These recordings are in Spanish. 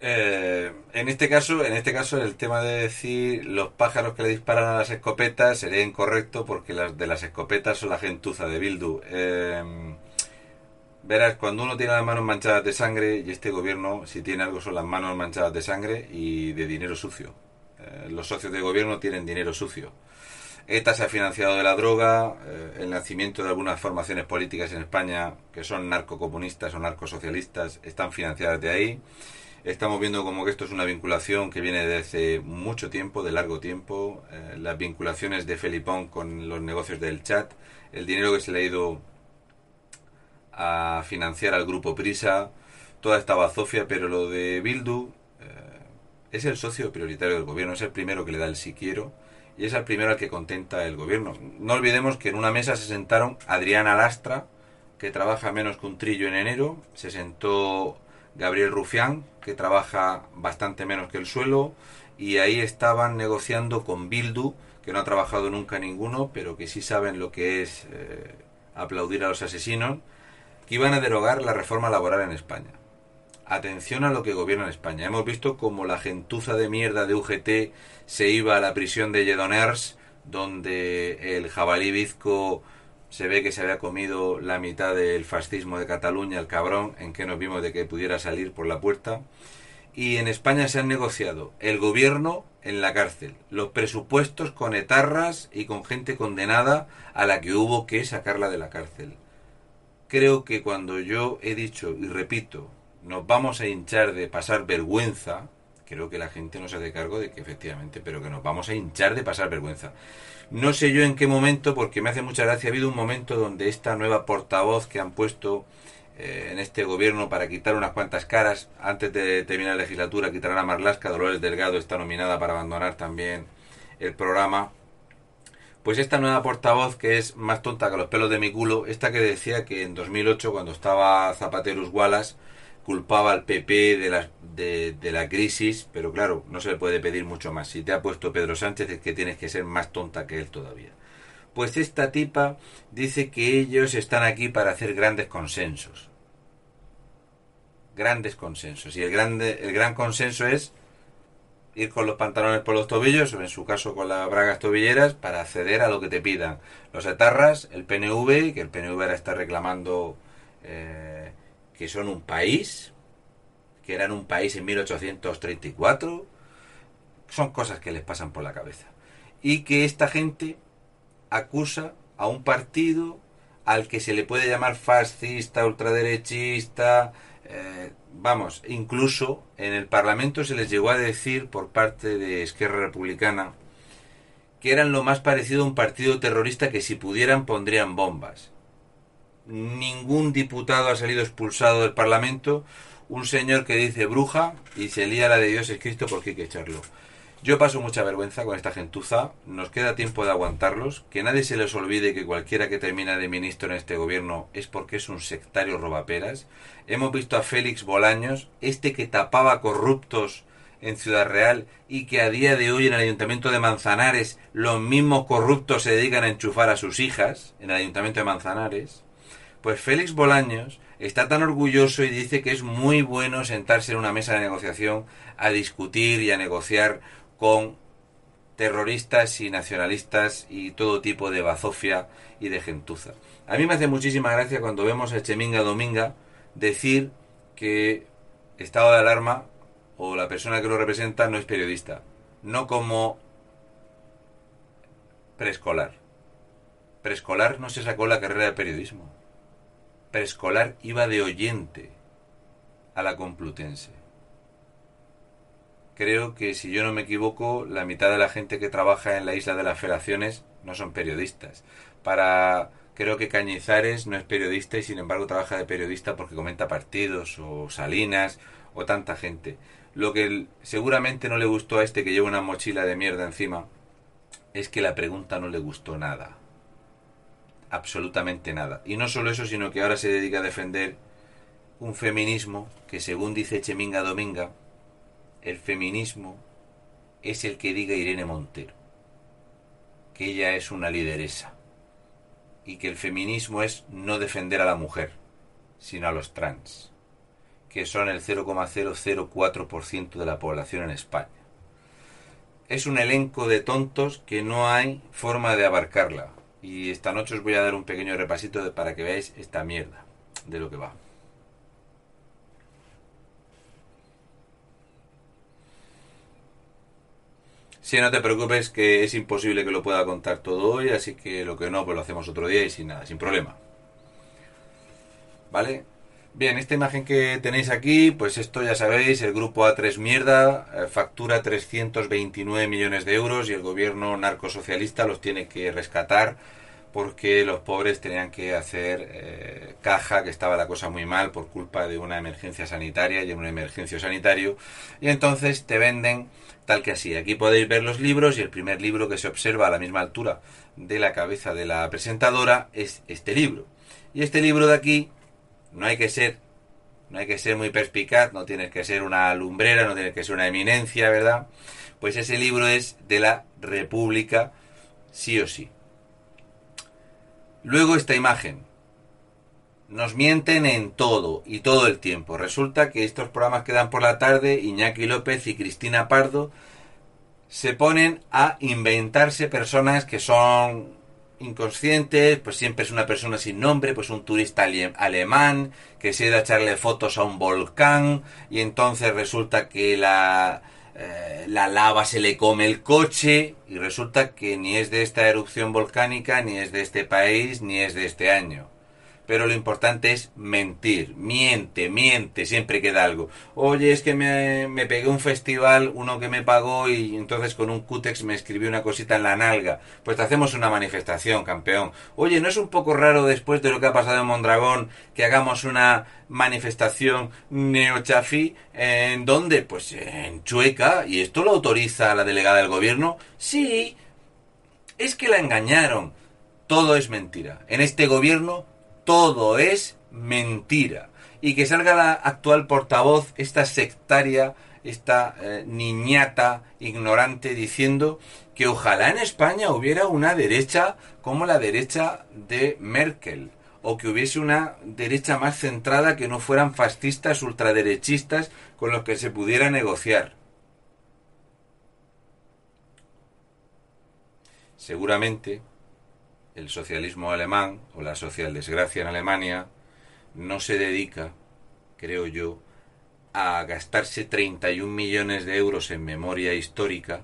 Eh, en este caso, en este caso, el tema de decir los pájaros que le disparan a las escopetas sería incorrecto porque las de las escopetas son la gentuza de Bildu. Eh, verás, cuando uno tiene las manos manchadas de sangre, y este gobierno, si tiene algo, son las manos manchadas de sangre y de dinero sucio. Eh, los socios de gobierno tienen dinero sucio. ETA se ha financiado de la droga, el nacimiento de algunas formaciones políticas en España que son narcocomunistas o narcosocialistas están financiadas de ahí. Estamos viendo como que esto es una vinculación que viene desde mucho tiempo, de largo tiempo. Eh, las vinculaciones de Felipón con los negocios del chat, el dinero que se le ha ido a financiar al grupo Prisa, toda esta bazofia, pero lo de Bildu eh, es el socio prioritario del gobierno, es el primero que le da el si quiero y es el primero al que contenta el gobierno. No olvidemos que en una mesa se sentaron Adriana Lastra, que trabaja menos que un trillo en enero, se sentó Gabriel Rufián, que trabaja bastante menos que el suelo, y ahí estaban negociando con Bildu, que no ha trabajado nunca ninguno, pero que sí saben lo que es eh, aplaudir a los asesinos, que iban a derogar la reforma laboral en España. Atención a lo que gobierna en España. Hemos visto como la gentuza de mierda de UGT se iba a la prisión de Lledoners, donde el jabalí bizco se ve que se había comido la mitad del fascismo de Cataluña, el cabrón, en que nos vimos de que pudiera salir por la puerta. Y en España se han negociado el gobierno en la cárcel, los presupuestos con etarras y con gente condenada a la que hubo que sacarla de la cárcel. Creo que cuando yo he dicho y repito, nos vamos a hinchar de pasar vergüenza, creo que la gente no se hace cargo de que efectivamente, pero que nos vamos a hinchar de pasar vergüenza. No sé yo en qué momento, porque me hace mucha gracia, ha habido un momento donde esta nueva portavoz que han puesto eh, en este gobierno para quitar unas cuantas caras, antes de terminar la legislatura, quitarán a Marlasca, Dolores Delgado está nominada para abandonar también el programa. Pues esta nueva portavoz que es más tonta que los pelos de mi culo, esta que decía que en 2008 cuando estaba Zapaterus Wallace culpaba al PP de la, de, la crisis, pero claro, no se le puede pedir mucho más. Si te ha puesto Pedro Sánchez es que tienes que ser más tonta que él todavía. Pues esta tipa dice que ellos están aquí para hacer grandes consensos. Grandes consensos. Y el, grande, el gran consenso es ir con los pantalones por los tobillos, o en su caso con las bragas tobilleras, para acceder a lo que te pidan. Los etarras, el PNV, que el PNV ahora está reclamando eh, que son un país, que eran un país en 1834, son cosas que les pasan por la cabeza. Y que esta gente acusa a un partido al que se le puede llamar fascista, ultraderechista, eh, vamos, incluso en el Parlamento se les llegó a decir por parte de Esquerra Republicana que eran lo más parecido a un partido terrorista que si pudieran pondrían bombas ningún diputado ha salido expulsado del Parlamento, un señor que dice bruja y se lía la de Dios es Cristo porque hay que echarlo. Yo paso mucha vergüenza con esta gentuza, nos queda tiempo de aguantarlos, que nadie se les olvide que cualquiera que termina de ministro en este gobierno es porque es un sectario robaperas. Hemos visto a Félix Bolaños, este que tapaba corruptos en Ciudad Real y que a día de hoy en el Ayuntamiento de Manzanares los mismos corruptos se dedican a enchufar a sus hijas en el Ayuntamiento de Manzanares. Pues Félix Bolaños está tan orgulloso y dice que es muy bueno sentarse en una mesa de negociación a discutir y a negociar con terroristas y nacionalistas y todo tipo de bazofia y de gentuza. A mí me hace muchísima gracia cuando vemos a Cheminga Dominga decir que estado de alarma o la persona que lo representa no es periodista, no como preescolar. Preescolar no se sacó la carrera de periodismo preescolar iba de oyente a la Complutense. Creo que si yo no me equivoco, la mitad de la gente que trabaja en la isla de las Federaciones no son periodistas. Para creo que Cañizares no es periodista y sin embargo trabaja de periodista porque comenta partidos o Salinas o tanta gente. Lo que seguramente no le gustó a este que lleva una mochila de mierda encima es que la pregunta no le gustó nada absolutamente nada. Y no solo eso, sino que ahora se dedica a defender un feminismo que, según dice Cheminga Dominga, el feminismo es el que diga Irene Montero, que ella es una lideresa, y que el feminismo es no defender a la mujer, sino a los trans. que son el 0,004% de la población en España. Es un elenco de tontos que no hay forma de abarcarla. Y esta noche os voy a dar un pequeño repasito para que veáis esta mierda de lo que va. Si no te preocupes que es imposible que lo pueda contar todo hoy, así que lo que no, pues lo hacemos otro día y sin nada, sin problema. ¿Vale? Bien, esta imagen que tenéis aquí, pues esto ya sabéis, el grupo A3 Mierda eh, factura 329 millones de euros y el gobierno narcosocialista los tiene que rescatar porque los pobres tenían que hacer eh, caja, que estaba la cosa muy mal por culpa de una emergencia sanitaria y en un emergencio sanitario, y entonces te venden tal que así. Aquí podéis ver los libros y el primer libro que se observa a la misma altura de la cabeza de la presentadora es este libro. Y este libro de aquí no hay que ser no hay que ser muy perspicaz, no tienes que ser una lumbrera, no tienes que ser una eminencia, ¿verdad? Pues ese libro es de la República, sí o sí. Luego esta imagen. Nos mienten en todo y todo el tiempo. Resulta que estos programas que dan por la tarde, Iñaki López y Cristina Pardo, se ponen a inventarse personas que son inconscientes, pues siempre es una persona sin nombre, pues un turista alemán que se da a echarle fotos a un volcán y entonces resulta que la eh, la lava se le come el coche y resulta que ni es de esta erupción volcánica, ni es de este país, ni es de este año pero lo importante es mentir. Miente, miente, siempre queda algo. Oye, es que me, me, pegué un festival, uno que me pagó y entonces con un cútex me escribió una cosita en la nalga. Pues te hacemos una manifestación, campeón. Oye, ¿no es un poco raro después de lo que ha pasado en Mondragón que hagamos una manifestación neochafí? ¿En dónde? Pues en Chueca. ¿Y esto lo autoriza la delegada del gobierno? Sí. Es que la engañaron. Todo es mentira. En este gobierno todo es mentira. Y que salga la actual portavoz, esta sectaria, esta eh, niñata ignorante, diciendo que ojalá en España hubiera una derecha como la derecha de Merkel, o que hubiese una derecha más centrada que no fueran fascistas, ultraderechistas, con los que se pudiera negociar. Seguramente el socialismo alemán o la socialdesgracia en Alemania no se dedica, creo yo, a gastarse 31 millones de euros en memoria histórica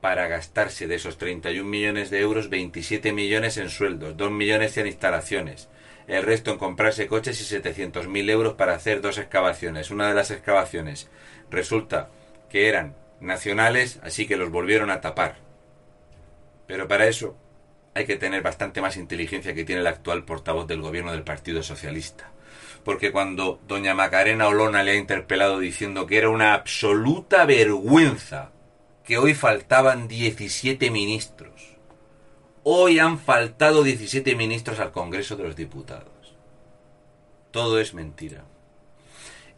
para gastarse de esos 31 millones de euros 27 millones en sueldos, 2 millones en instalaciones, el resto en comprarse coches y 700.000 euros para hacer dos excavaciones. Una de las excavaciones resulta que eran nacionales, así que los volvieron a tapar. Pero para eso hay que tener bastante más inteligencia que tiene el actual portavoz del gobierno del Partido Socialista. Porque cuando doña Macarena Olona le ha interpelado diciendo que era una absoluta vergüenza que hoy faltaban 17 ministros. Hoy han faltado 17 ministros al Congreso de los Diputados. Todo es mentira.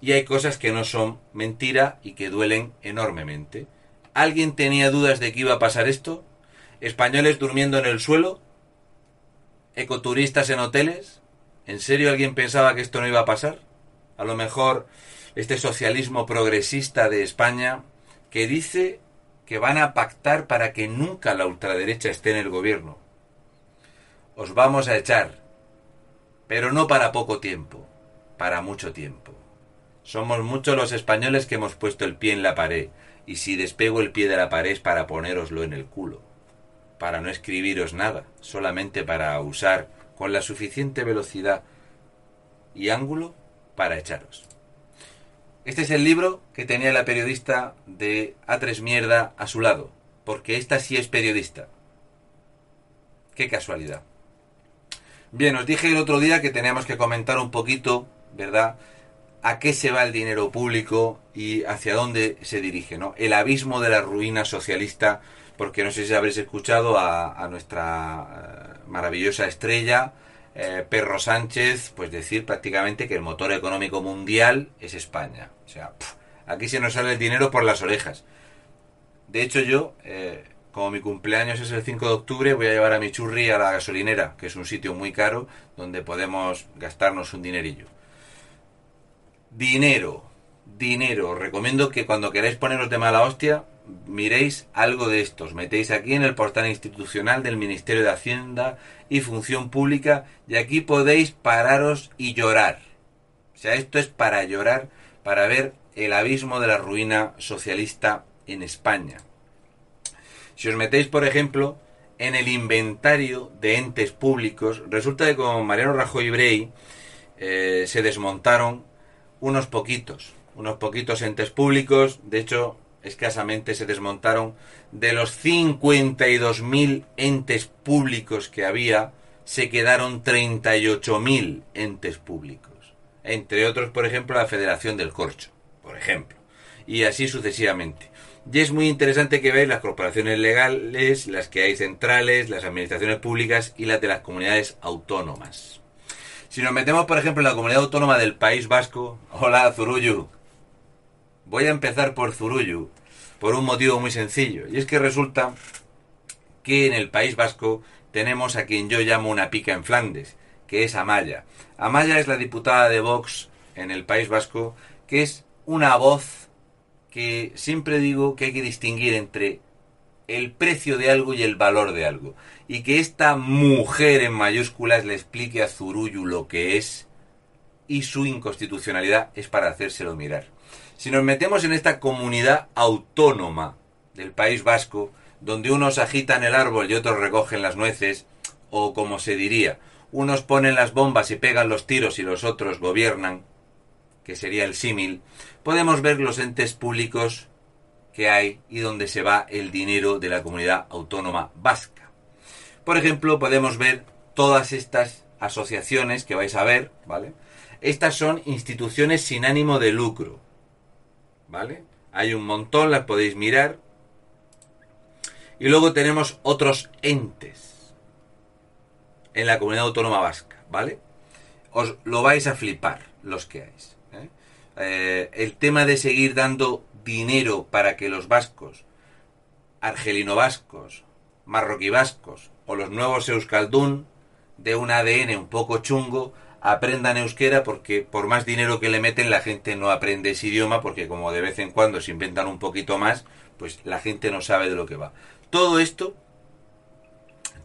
Y hay cosas que no son mentira y que duelen enormemente. ¿Alguien tenía dudas de que iba a pasar esto? Españoles durmiendo en el suelo, ecoturistas en hoteles. ¿En serio alguien pensaba que esto no iba a pasar? A lo mejor este socialismo progresista de España que dice que van a pactar para que nunca la ultraderecha esté en el gobierno. Os vamos a echar, pero no para poco tiempo, para mucho tiempo. Somos muchos los españoles que hemos puesto el pie en la pared, y si despego el pie de la pared es para ponéroslo en el culo para no escribiros nada, solamente para usar con la suficiente velocidad y ángulo para echaros. Este es el libro que tenía la periodista de A3 Mierda a su lado, porque esta sí es periodista. Qué casualidad. Bien, os dije el otro día que teníamos que comentar un poquito, ¿verdad? A qué se va el dinero público y hacia dónde se dirige, ¿no? El abismo de la ruina socialista porque no sé si habréis escuchado a, nuestra eh, maravillosa estrella, eh, Perro Sánchez, pues decir prácticamente que el motor económico mundial es España. O sea, aquí se nos sale el dinero por las orejas. De hecho, yo, eh, como mi cumpleaños es el 5 de octubre, voy a llevar a mi churri a la gasolinera, que es un sitio muy caro donde podemos gastarnos un dinerillo. Dinero, dinero. Os recomiendo que cuando queráis poneros de mala hostia, miréis algo de estos. Metéis aquí en el portal institucional del Ministerio de Hacienda y Función Pública y aquí podéis pararos y llorar. O sea, esto es para llorar, para ver el abismo de la ruina socialista en España. Si os metéis, por ejemplo, en el inventario de entes públicos, resulta que con Mariano Rajoy Brey eh, se desmontaron unos poquitos, unos poquitos entes públicos, de hecho, escasamente se desmontaron de los 52.000 entes públicos que había, se quedaron 38.000 entes públicos. Entre otros, por ejemplo, la Federación del Corcho, por ejemplo. Y así sucesivamente. Y es muy interesante que veáis las corporaciones legales, las que hay centrales, las administraciones públicas y las de las comunidades autónomas. Si nos metemos, por ejemplo, en la comunidad autónoma del País Vasco, hola Zurullu, voy a empezar por Zurullu, por un motivo muy sencillo, y es que resulta que en el País Vasco tenemos a quien yo llamo una pica en Flandes, que es Amaya. Amaya es la diputada de Vox en el País Vasco, que es una voz que siempre digo que hay que distinguir entre el precio de algo y el valor de algo. Y que esta mujer en mayúsculas le explique a Zurullu lo que es y su inconstitucionalidad es para hacérselo mirar. Si nos metemos en esta comunidad autónoma del País Vasco, donde unos agitan el árbol y otros recogen las nueces, o como se diría, unos ponen las bombas y pegan los tiros y los otros gobiernan, que sería el símil, podemos ver los entes públicos que hay y donde se va el dinero de la comunidad autónoma vasca. Por ejemplo, podemos ver todas estas asociaciones que vais a ver, ¿vale? Estas son instituciones sin ánimo de lucro, ¿vale? Hay un montón, las podéis mirar. Y luego tenemos otros entes en la comunidad autónoma vasca, ¿vale? Os lo vais a flipar los que hay. Eh, el tema de seguir dando dinero para que los vascos, argelino-vascos, marroquí-vascos o los nuevos euskaldún de un ADN un poco chungo aprendan euskera porque por más dinero que le meten la gente no aprende ese idioma porque como de vez en cuando se inventan un poquito más, pues la gente no sabe de lo que va. Todo esto,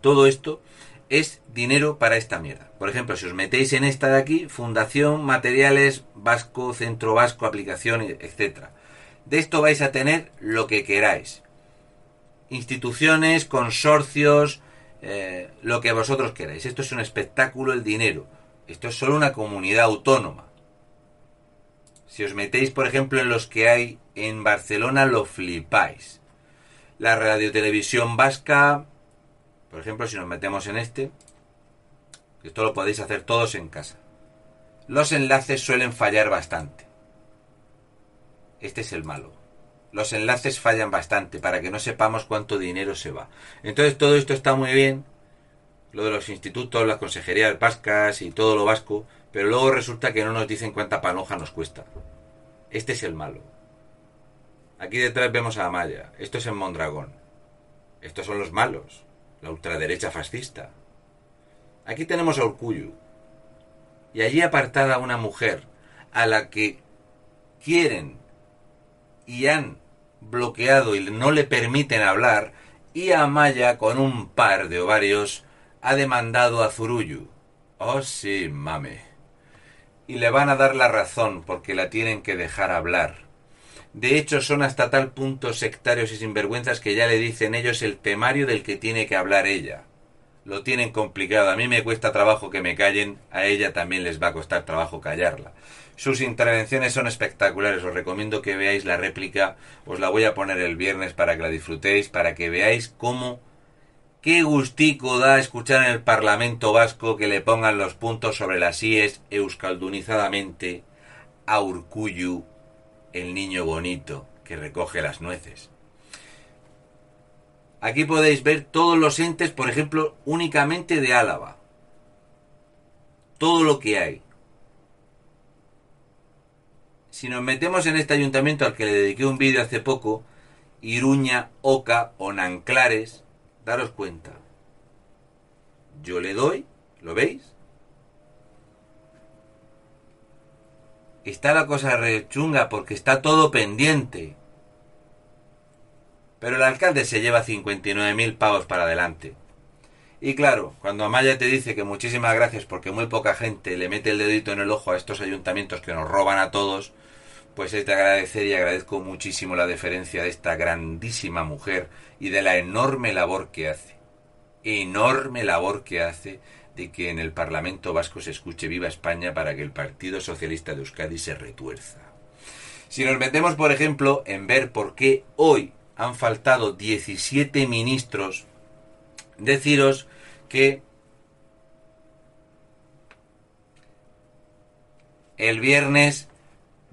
todo esto es dinero para esta mierda. Por ejemplo, si os metéis en esta de aquí, Fundación Materiales Vasco, Centro Vasco, Aplicación, etc. De esto vais a tener lo que queráis. Instituciones, consorcios, eh, lo que vosotros queráis. Esto es un espectáculo, el dinero. Esto es solo una comunidad autónoma. Si os metéis, por ejemplo, en los que hay en Barcelona, lo flipáis. La radiotelevisión vasca, por ejemplo, si nos metemos en este, esto lo podéis hacer todos en casa. Los enlaces suelen fallar bastante. Este es el malo. Los enlaces fallan bastante para que no sepamos cuánto dinero se va. Entonces todo esto está muy bien, lo de los institutos, las consejerías vascas y todo lo vasco, pero luego resulta que no nos dicen cuánta panoja nos cuesta. Este es el malo. Aquí detrás vemos a Amaya. Esto es en Mondragón. Estos son los malos la ultraderecha fascista. Aquí tenemos a Urcuyu. Y allí apartada una mujer a la que quieren y han bloqueado y no le permiten hablar, y Amaya con un par de ovarios ha demandado a Zuruyu. Oh sí, mame. Y le van a dar la razón porque la tienen que dejar hablar. De hecho, son hasta tal punto sectarios y sinvergüenzas que ya le dicen ellos el temario del que tiene que hablar ella. Lo tienen complicado. A mí me cuesta trabajo que me callen, a ella también les va a costar trabajo callarla. Sus intervenciones son espectaculares. Os recomiendo que veáis la réplica. Os la voy a poner el viernes para que la disfrutéis, para que veáis cómo qué gustico da escuchar en el Parlamento vasco que le pongan los puntos sobre las IES euskaldunizadamente a Urcuyu el niño bonito que recoge las nueces. Aquí podéis ver todos los entes, por ejemplo, únicamente de Álava. Todo lo que hay. Si nos metemos en este ayuntamiento al que le dediqué un vídeo hace poco, Iruña, Oca o Nanclares, daros cuenta. Yo le doy, ¿lo veis? está la cosa rechunga porque está todo pendiente. Pero el alcalde se lleva 59.000 pavos para adelante. Y claro, cuando Amaya te dice que muchísimas gracias porque muy poca gente le mete el dedito en el ojo a estos ayuntamientos que nos roban a todos, pues es de agradecer y agradezco muchísimo la deferencia de esta grandísima mujer y de la enorme labor que hace. Enorme labor que hace de que en el Parlamento Vasco se escuche viva España para que el Partido Socialista de Euskadi se retuerza. Si nos metemos, por ejemplo, en ver por qué hoy han faltado 17 ministros, deciros que el viernes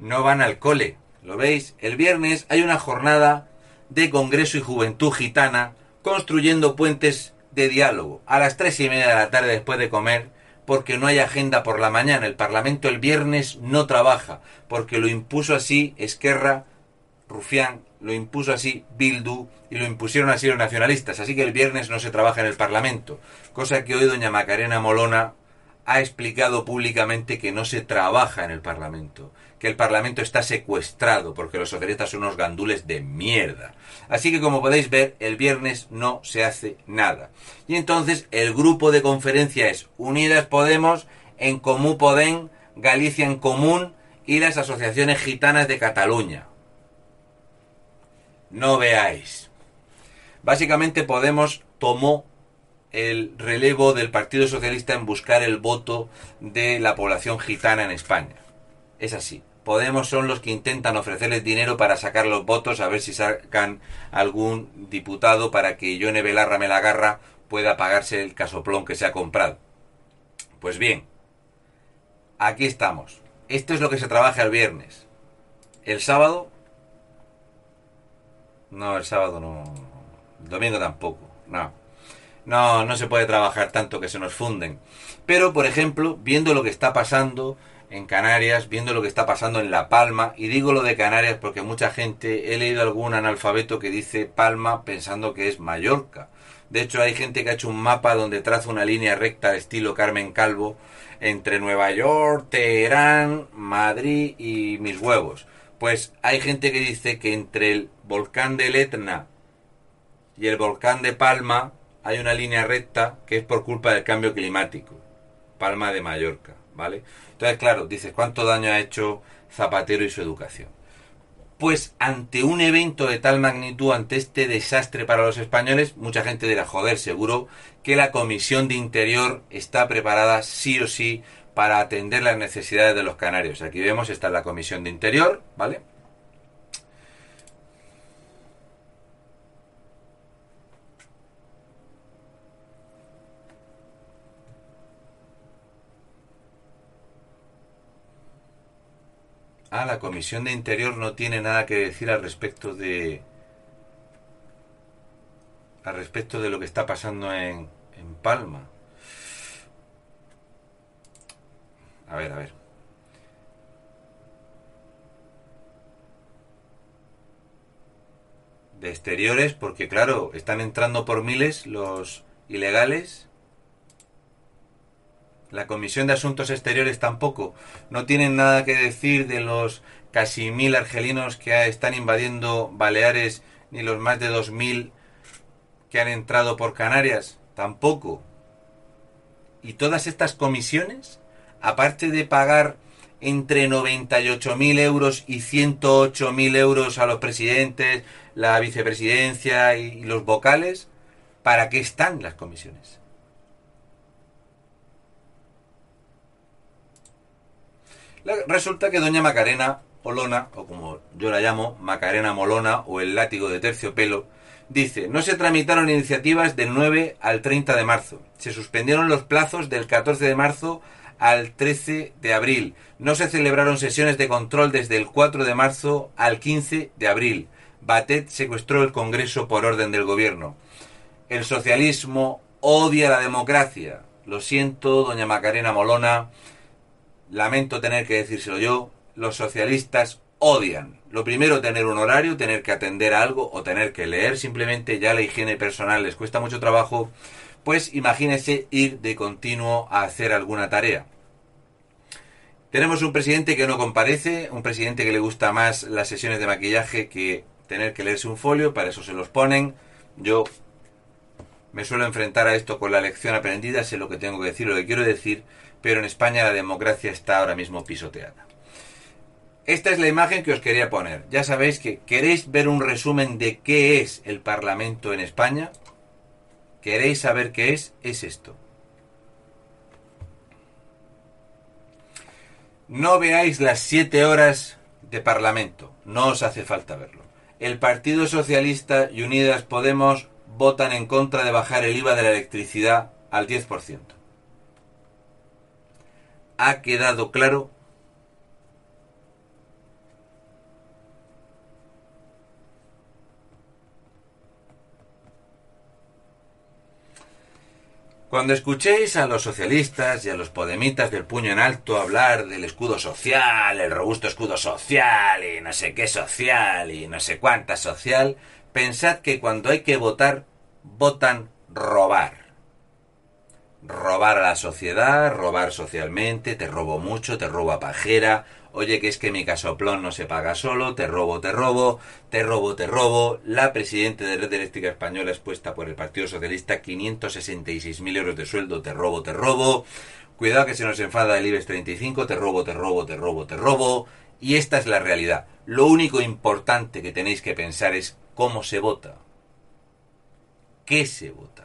no van al cole. ¿Lo veis? El viernes hay una jornada de Congreso y Juventud Gitana construyendo puentes de diálogo a las tres y media de la tarde después de comer porque no hay agenda por la mañana. El Parlamento el viernes no trabaja porque lo impuso así Esquerra, Rufián, lo impuso así Bildu y lo impusieron así los nacionalistas. Así que el viernes no se trabaja en el Parlamento. Cosa que hoy doña Macarena Molona ha explicado públicamente que no se trabaja en el Parlamento, que el Parlamento está secuestrado porque los socialistas son unos gandules de mierda. Así que como podéis ver, el viernes no se hace nada. Y entonces el grupo de conferencia es Unidas Podemos, En Comú Podem, Galicia en Común y las asociaciones gitanas de Cataluña. No veáis. Básicamente Podemos tomó el relevo del Partido Socialista en buscar el voto de la población gitana en España. Es así. Podemos son los que intentan ofrecerles dinero para sacar los votos, a ver si sacan algún diputado para que Yone Belarra Melagarra pueda pagarse el casoplón que se ha comprado. Pues bien, aquí estamos. Esto es lo que se trabaja el viernes. El sábado... No, el sábado no. Domingo tampoco. No. No, no se puede trabajar tanto que se nos funden. Pero, por ejemplo, viendo lo que está pasando en Canarias, viendo lo que está pasando en La Palma, y digo lo de Canarias porque mucha gente, he leído algún analfabeto que dice Palma pensando que es Mallorca. De hecho, hay gente que ha hecho un mapa donde traza una línea recta estilo Carmen Calvo entre Nueva York, Teherán, Madrid y mis huevos. Pues hay gente que dice que entre el volcán del Etna y el volcán de Palma hay una línea recta que es por culpa del cambio climático. Palma de Mallorca, ¿vale? Entonces, claro, dices, ¿cuánto daño ha hecho Zapatero y su educación? Pues ante un evento de tal magnitud, ante este desastre para los españoles, mucha gente dirá, joder, seguro que la Comisión de Interior está preparada sí o sí para atender las necesidades de los canarios. Aquí vemos, está la Comisión de Interior, ¿vale? Ah, la Comisión de Interior no tiene nada que decir al respecto de. al respecto de lo que está pasando en, en Palma. A ver, a ver. De exteriores, porque claro, están entrando por miles los ilegales la Comisión de Asuntos Exteriores tampoco. No tienen nada que decir de los casi mil argelinos que están invadiendo Baleares, ni los más de dos mil que han entrado por Canarias. Tampoco. Y todas estas comisiones, aparte de pagar entre 98.000 euros y 108.000 euros a los presidentes, la vicepresidencia y los vocales, ¿para qué están las comisiones? Resulta que doña Macarena Olona, o como yo la llamo, Macarena Molona o el látigo de terciopelo, dice, no se tramitaron iniciativas del 9 al 30 de marzo. Se suspendieron los plazos del 14 de marzo al 13 de abril. No se celebraron sesiones de control desde el 4 de marzo al 15 de abril. Batet secuestró el Congreso por orden del gobierno. El socialismo odia la democracia. Lo siento, doña Macarena Molona, lamento tener que decírselo yo, los socialistas odian. Lo primero, tener un horario, tener que atender a algo o tener que leer simplemente ya la higiene personal les cuesta mucho trabajo, pues imagínese ir de continuo a hacer alguna tarea. Tenemos un presidente que no comparece, un presidente que le gusta más las sesiones de maquillaje que tener que leerse un folio, para eso se los ponen. Yo me suelo enfrentar a esto con la lección aprendida, sé lo que tengo que decir, lo que quiero decir, pero en España la democracia está ahora mismo pisoteada. Esta es la imagen que os quería poner. Ya sabéis que queréis ver un resumen de qué es el Parlamento en España. ¿Queréis saber qué es? Es esto. No veáis las siete horas de Parlamento. No os hace falta verlo. El Partido Socialista y Unidas Podemos votan en contra de bajar el IVA de la electricidad al 10%. ¿Ha quedado claro? Cuando escuchéis a los socialistas y a los podemitas del puño en alto hablar del escudo social, el robusto escudo social y no sé qué social y no sé cuánta social, pensad que cuando hay que votar, votan robar. Robar a la sociedad, robar socialmente, te robo mucho, te robo a pajera, oye que es que mi casoplón no se paga solo, te robo, te robo, te robo, te robo. La presidenta de Red Eléctrica Española expuesta por el Partido Socialista, 566.000 euros de sueldo, te robo, te robo. Cuidado que se nos enfada el IBEX 35, te robo, te robo, te robo, te robo. Y esta es la realidad. Lo único importante que tenéis que pensar es cómo se vota. ¿Qué se vota?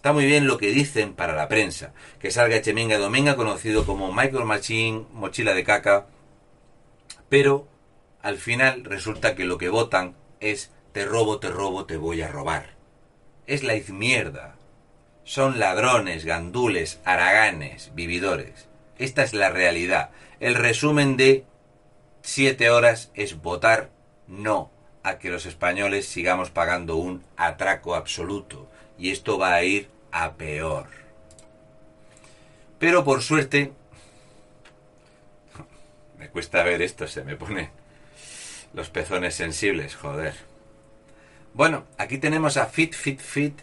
Está muy bien lo que dicen para la prensa. Que salga Echeminga Dominga, conocido como Michael Machine, mochila de caca. Pero al final resulta que lo que votan es te robo, te robo, te voy a robar. Es la izmierda. Son ladrones, gandules, haraganes, vividores. Esta es la realidad. El resumen de siete horas es votar no a que los españoles sigamos pagando un atraco absoluto. Y esto va a ir a peor. Pero por suerte... Me cuesta ver esto, se me pone los pezones sensibles, joder. Bueno, aquí tenemos a Fit Fit Fit,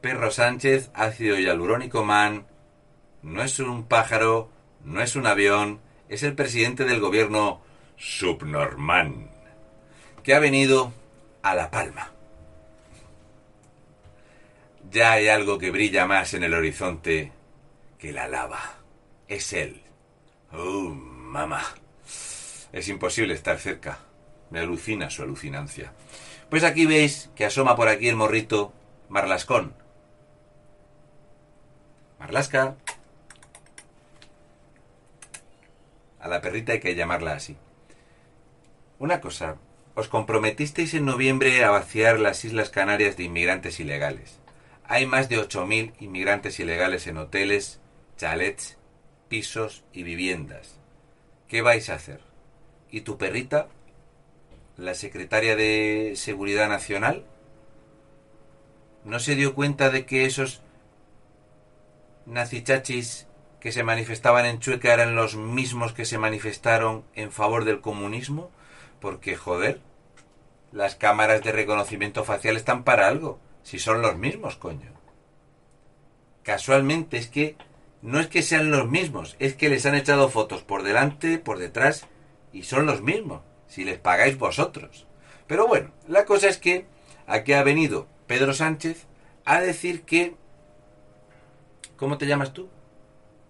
Perro Sánchez, ácido hialurónico man. No es un pájaro, no es un avión, es el presidente del gobierno subnormán que ha venido a La Palma. Ya hay algo que brilla más en el horizonte que la lava. Es él. ¡Oh, mamá! Es imposible estar cerca. Me alucina su alucinancia. Pues aquí veis que asoma por aquí el morrito Marlascón. Marlasca. A la perrita hay que llamarla así. Una cosa, os comprometisteis en noviembre a vaciar las Islas Canarias de inmigrantes ilegales. Hay más de 8.000 inmigrantes ilegales en hoteles, chalets, pisos y viviendas. ¿Qué vais a hacer? ¿Y tu perrita? ¿La secretaria de Seguridad Nacional? ¿No se dio cuenta de que esos nazichachis que se manifestaban en Chueca eran los mismos que se manifestaron en favor del comunismo? Porque, joder, las cámaras de reconocimiento facial están para algo, si son los mismos, coño. Casualmente es que no es que sean los mismos, es que les han echado fotos por delante, por detrás, y son los mismos, si les pagáis vosotros. Pero bueno, la cosa es que aquí ha venido Pedro Sánchez a decir que... ¿Cómo te llamas tú?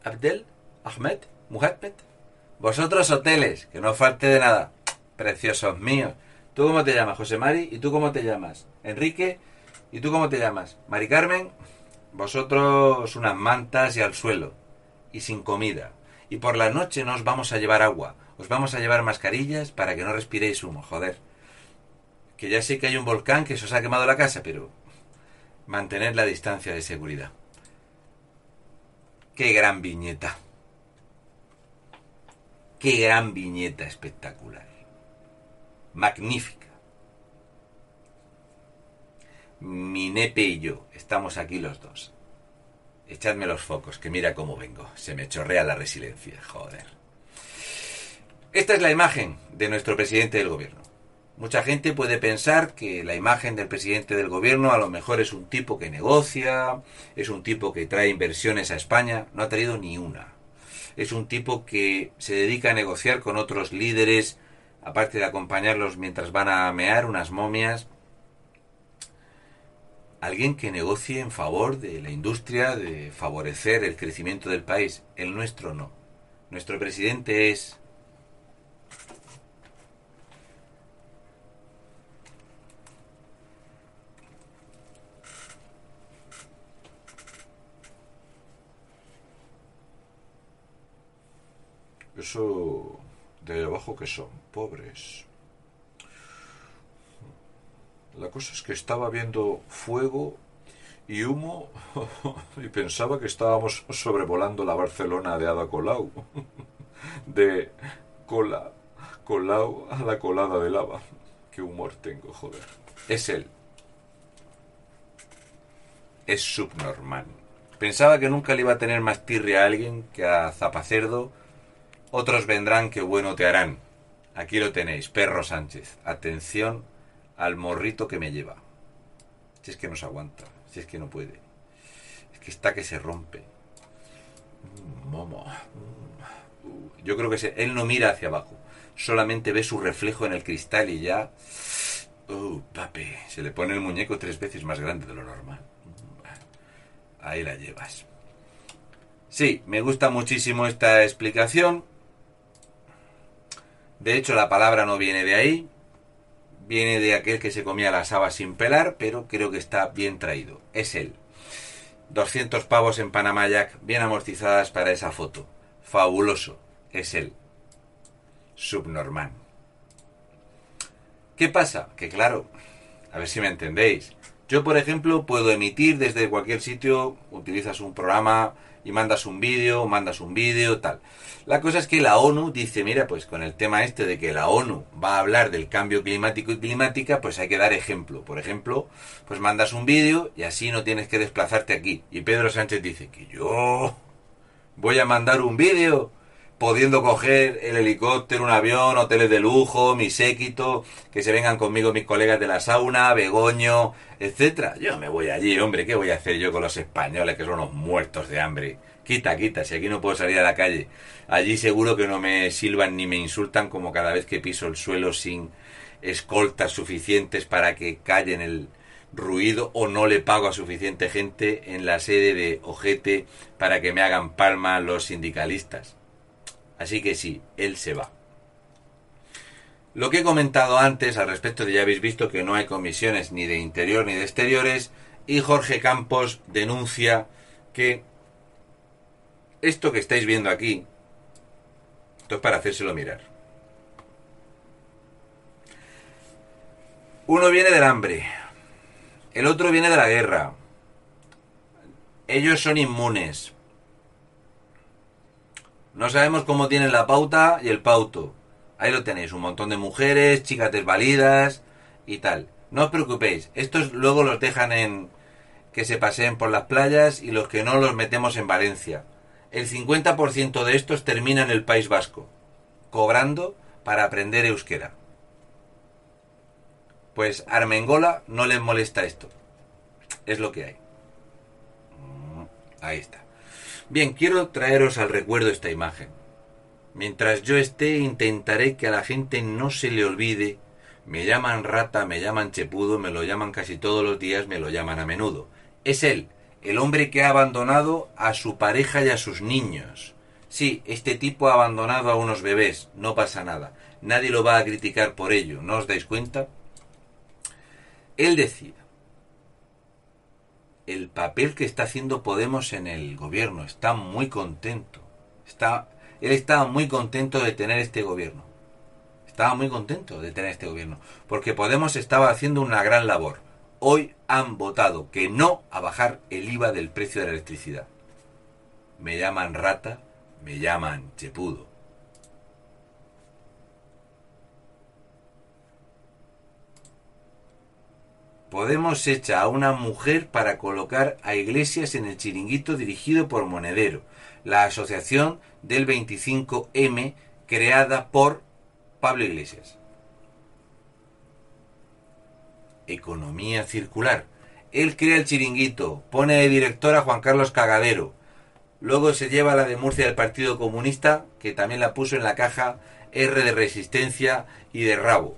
Abdel, Ahmed, Muhammad. Vosotros hoteles, que no falte de nada preciosos míos. ¿Tú cómo te llamas, José Mari? ¿Y tú cómo te llamas? Enrique. ¿Y tú cómo te llamas? Mari Carmen. Vosotros unas mantas y al suelo. Y sin comida. Y por la noche no os vamos a llevar agua. Os vamos a llevar mascarillas para que no respiréis humo, joder. Que ya sé que hay un volcán que se os ha quemado la casa, pero mantener la distancia de seguridad. Qué gran viñeta. Qué gran viñeta espectacular magnífica. Mi nepe y yo, estamos aquí los dos. Echadme los focos, que mira cómo vengo. Se me chorrea la resiliencia, joder. Esta es la imagen de nuestro presidente del gobierno. Mucha gente puede pensar que la imagen del presidente del gobierno a lo mejor es un tipo que negocia, es un tipo que trae inversiones a España. No ha traído ni una. es un tipo que se dedica a negociar con otros líderes, aparte de acompañarlos mientras van a mear unas momias. Alguien que negocie en favor de la industria, de favorecer el crecimiento del país. El nuestro no. Nuestro presidente es Eso de abajo que son pobres. La cosa es que estaba viendo fuego y humo y pensaba que estábamos sobrevolando la Barcelona de Ada Colau. De cola, Colau a la colada de lava. Qué humor tengo, joder. Es él. Es subnormal. Pensaba que nunca le iba a tener más tirria a alguien que a Zapacerdo otros vendrán que bueno te harán. Aquí lo tenéis, Perro Sánchez. Atención al morrito que me lleva. Si es que no se aguanta, si es que no puede. Es que está que se rompe. Mm, momo. Mm. Yo creo que él no mira hacia abajo. Solamente ve su reflejo en el cristal y ya... Uh, papi, se le pone el muñeco tres veces más grande de lo normal. Mm. Ahí la llevas. Sí, me gusta muchísimo esta explicación. De hecho, la palabra no viene de ahí, viene de aquel que se comía las habas sin pelar, pero creo que está bien traído. Es él. 200 pavos en Panamá Jack, bien amortizadas para esa foto. Fabuloso. Es él. Subnormal. ¿Qué pasa? Que claro, a ver si me entendéis. Yo, por ejemplo, puedo emitir desde cualquier sitio, utilizas un programa mandas un vídeo, mandas un vídeo, tal. La cosa es que la ONU dice, mira, pues con el tema este de que la ONU va a hablar del cambio climático y climática, pues hay que dar ejemplo. Por ejemplo, pues mandas un vídeo y así no tienes que desplazarte aquí. Y Pedro Sánchez dice que yo voy a mandar un vídeo pudiendo coger el helicóptero, un avión, hoteles de lujo, mi séquito, que se vengan conmigo mis colegas de la sauna, Begoño, etcétera. Yo me voy allí, hombre, ¿qué voy a hacer yo con los españoles que son unos muertos de hambre? Quita, quita, si aquí no puedo salir a la calle. Allí seguro que no me silban ni me insultan como cada vez que piso el suelo sin escoltas suficientes para que callen el ruido o no le pago a suficiente gente en la sede de Ojete para que me hagan palma los sindicalistas. Así que sí, él se va. Lo que he comentado antes al respecto de ya habéis visto que no hay comisiones ni de interior ni de exteriores y Jorge Campos denuncia que esto que estáis viendo aquí, esto es para hacérselo mirar. Uno viene del hambre, el otro viene de la guerra. Ellos son inmunes. No sabemos cómo tienen la pauta y el pauto. Ahí lo tenéis, un montón de mujeres, chicas desvalidas y tal. No os preocupéis, estos luego los dejan en que se paseen por las playas y los que no los metemos en Valencia el 50% de estos termina en el País Vasco, cobrando para aprender euskera. Pues Armengola no les molesta esto. Es lo que hay. Mm, ahí está. Bien, quiero traeros al recuerdo esta imagen. Mientras yo esté, intentaré que a la gente no se le olvide. Me llaman rata, me llaman chepudo, me lo llaman casi todos los días, me lo llaman a menudo. Es él, el hombre que ha abandonado a su pareja y a sus niños. Sí, este tipo ha abandonado a unos bebés, no pasa nada. Nadie lo va a criticar por ello, ¿no os dais cuenta? Él decía, el papel que está haciendo Podemos en el gobierno, está muy contento. Está, él estaba muy contento de tener este gobierno. Estaba muy contento de tener este gobierno, porque Podemos estaba haciendo una gran labor hoy han votado que no a bajar el IVA del precio de la electricidad. Me llaman rata, me llaman chepudo. Podemos echar a una mujer para colocar a iglesias en el chiringuito dirigido por Monedero, la asociación del 25M creada por Pablo Iglesias economía circular. Él crea el chiringuito, pone de director a Juan Carlos Cagadero. Luego se lleva la de Murcia del Partido Comunista, que también la puso en la caja R de resistencia y de rabo.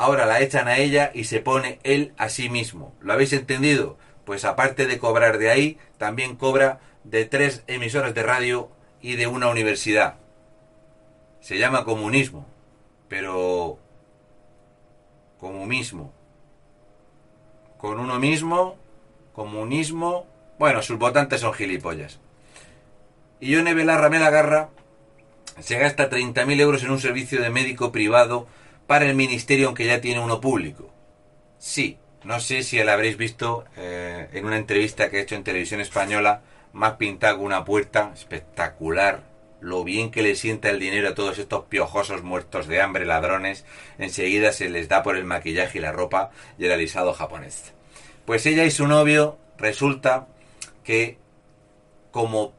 Ahora la echan a ella y se pone él a sí mismo. ¿Lo habéis entendido? Pues aparte de cobrar de ahí, también cobra de tres emisoras de radio y de una universidad. Se llama comunismo, pero como mismo. Con uno mismo, comunismo. Bueno, sus votantes son gilipollas. Y Yone Belarra agarra. Se gasta 30.000 euros en un servicio de médico privado para el ministerio, aunque ya tiene uno público. Sí, no sé si la habréis visto eh, en una entrevista que he hecho en televisión española, más pintada una puerta, espectacular, lo bien que le sienta el dinero a todos estos piojosos muertos de hambre ladrones, enseguida se les da por el maquillaje y la ropa y el alisado japonés. Pues ella y su novio resulta que como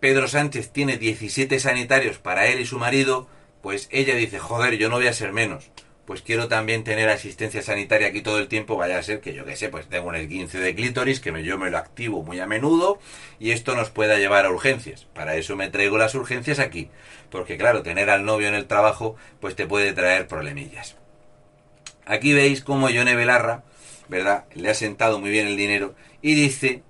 Pedro Sánchez tiene 17 sanitarios para él y su marido, pues ella dice, joder, yo no voy a ser menos pues quiero también tener asistencia sanitaria aquí todo el tiempo, vaya a ser que yo que sé, pues tengo un esguince de clítoris, que me, yo me lo activo muy a menudo y esto nos pueda llevar a urgencias. Para eso me traigo las urgencias aquí, porque claro, tener al novio en el trabajo pues te puede traer problemillas. Aquí veis cómo Yone Belarra, ¿verdad? Le ha sentado muy bien el dinero y dice,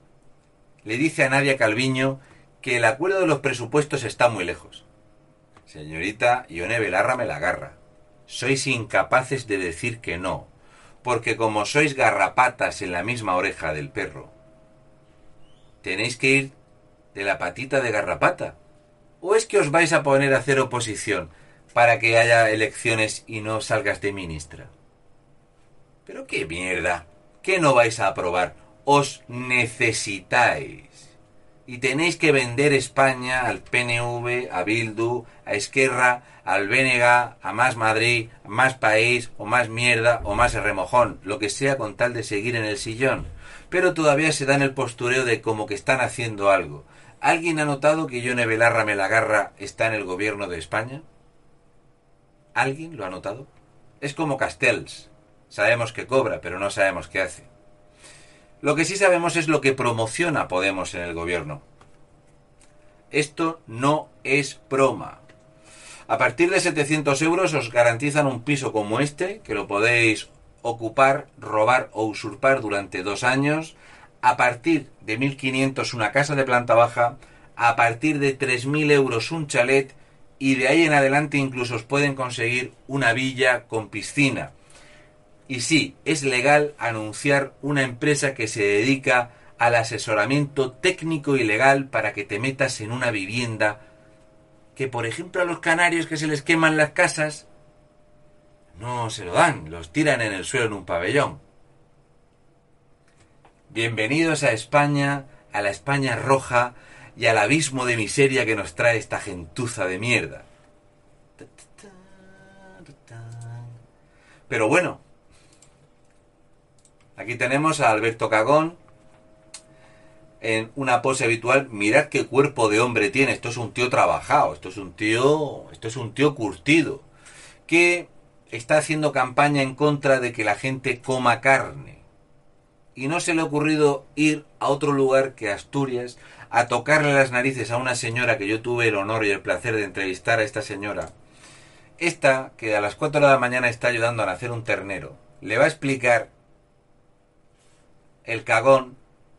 le dice a Nadia Calviño que el acuerdo de los presupuestos está muy lejos. Señorita Yone Belarra me la agarra sois incapaces de decir que no, porque como sois garrapatas en la misma oreja del perro, tenéis que ir de la patita de garrapata. ¿O es que os vais a poner a hacer oposición para que haya elecciones y no salgas de ministra? Pero qué mierda, ¿qué no vais a aprobar? Os necesitáis. Y tenéis que vender España al PNV, a Bildu, a Esquerra, al BNG, a más Madrid, a más país, o más mierda, o más remojón, lo que sea con tal de seguir en el sillón. Pero todavía se dan el postureo de como que están haciendo algo. ¿Alguien ha notado que Yone Belarra Melagarra está en el gobierno de España? ¿Alguien lo ha notado? Es como Castells. Sabemos que cobra, pero no sabemos qué hace. Lo que sí sabemos es lo que promociona Podemos en el gobierno. Esto no es broma. A partir de 700 euros os garantizan un piso como este, que lo podéis ocupar, robar o usurpar durante dos años. A partir de 1.500 una casa de planta baja. A partir de 3.000 euros un chalet. Y de ahí en adelante incluso os pueden conseguir una villa con piscina. Y sí, es legal anunciar una empresa que se dedica al asesoramiento técnico y legal para que te metas en una vivienda que por ejemplo a los canarios que se les queman las casas, no se lo dan, los tiran en el suelo en un pabellón. Bienvenidos a España, a la España roja y al abismo de miseria que nos trae esta gentuza de mierda. Pero bueno, aquí tenemos a Alberto Cagón, en una pose habitual, mirad qué cuerpo de hombre tiene, esto es un tío trabajado, esto es un tío, esto es un tío curtido, que está haciendo campaña en contra de que la gente coma carne. Y no se le ha ocurrido ir a otro lugar que Asturias a tocarle las narices a una señora que yo tuve el honor y el placer de entrevistar a esta señora. Esta, que a las 4 de la mañana está ayudando a nacer un ternero, le va a explicar el cagón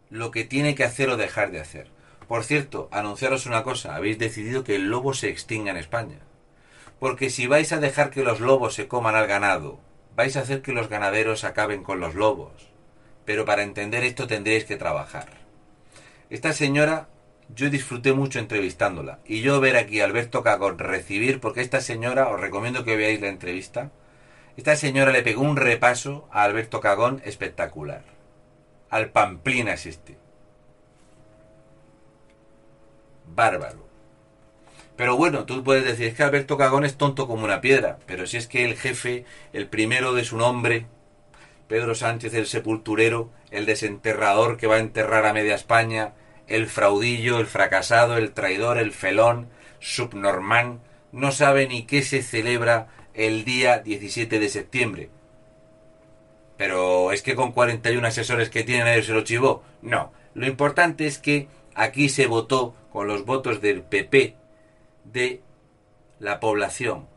lo que tiene que hacer o dejar de hacer. Por cierto, anunciaros una cosa, habéis decidido que el lobo se extinga en España. Porque si vais a dejar que los lobos se coman al ganado, vais a hacer que los ganaderos acaben con los lobos. Pero para entender esto tendréis que trabajar. Esta señora, yo disfruté mucho entrevistándola. Y yo ver aquí a Alberto Cagón recibir, porque esta señora, os recomiendo que veáis la entrevista, esta señora le pegó un repaso a Alberto Cagón espectacular al Pamplinas este. Bárbaro. Pero bueno, tú puedes decir, es que Alberto Cagón es tonto como una piedra, pero si es que el jefe, el primero de su nombre, Pedro Sánchez el sepulturero, el desenterrador que va a enterrar a media España, el fraudillo, el fracasado, el traidor, el felón, subnormán, no sabe ni qué se celebra el día 17 de septiembre. Pero es que con 41 asesores que tiene nadie se lo chivó. No, lo importante es que Aquí se votó con los votos del PP de la población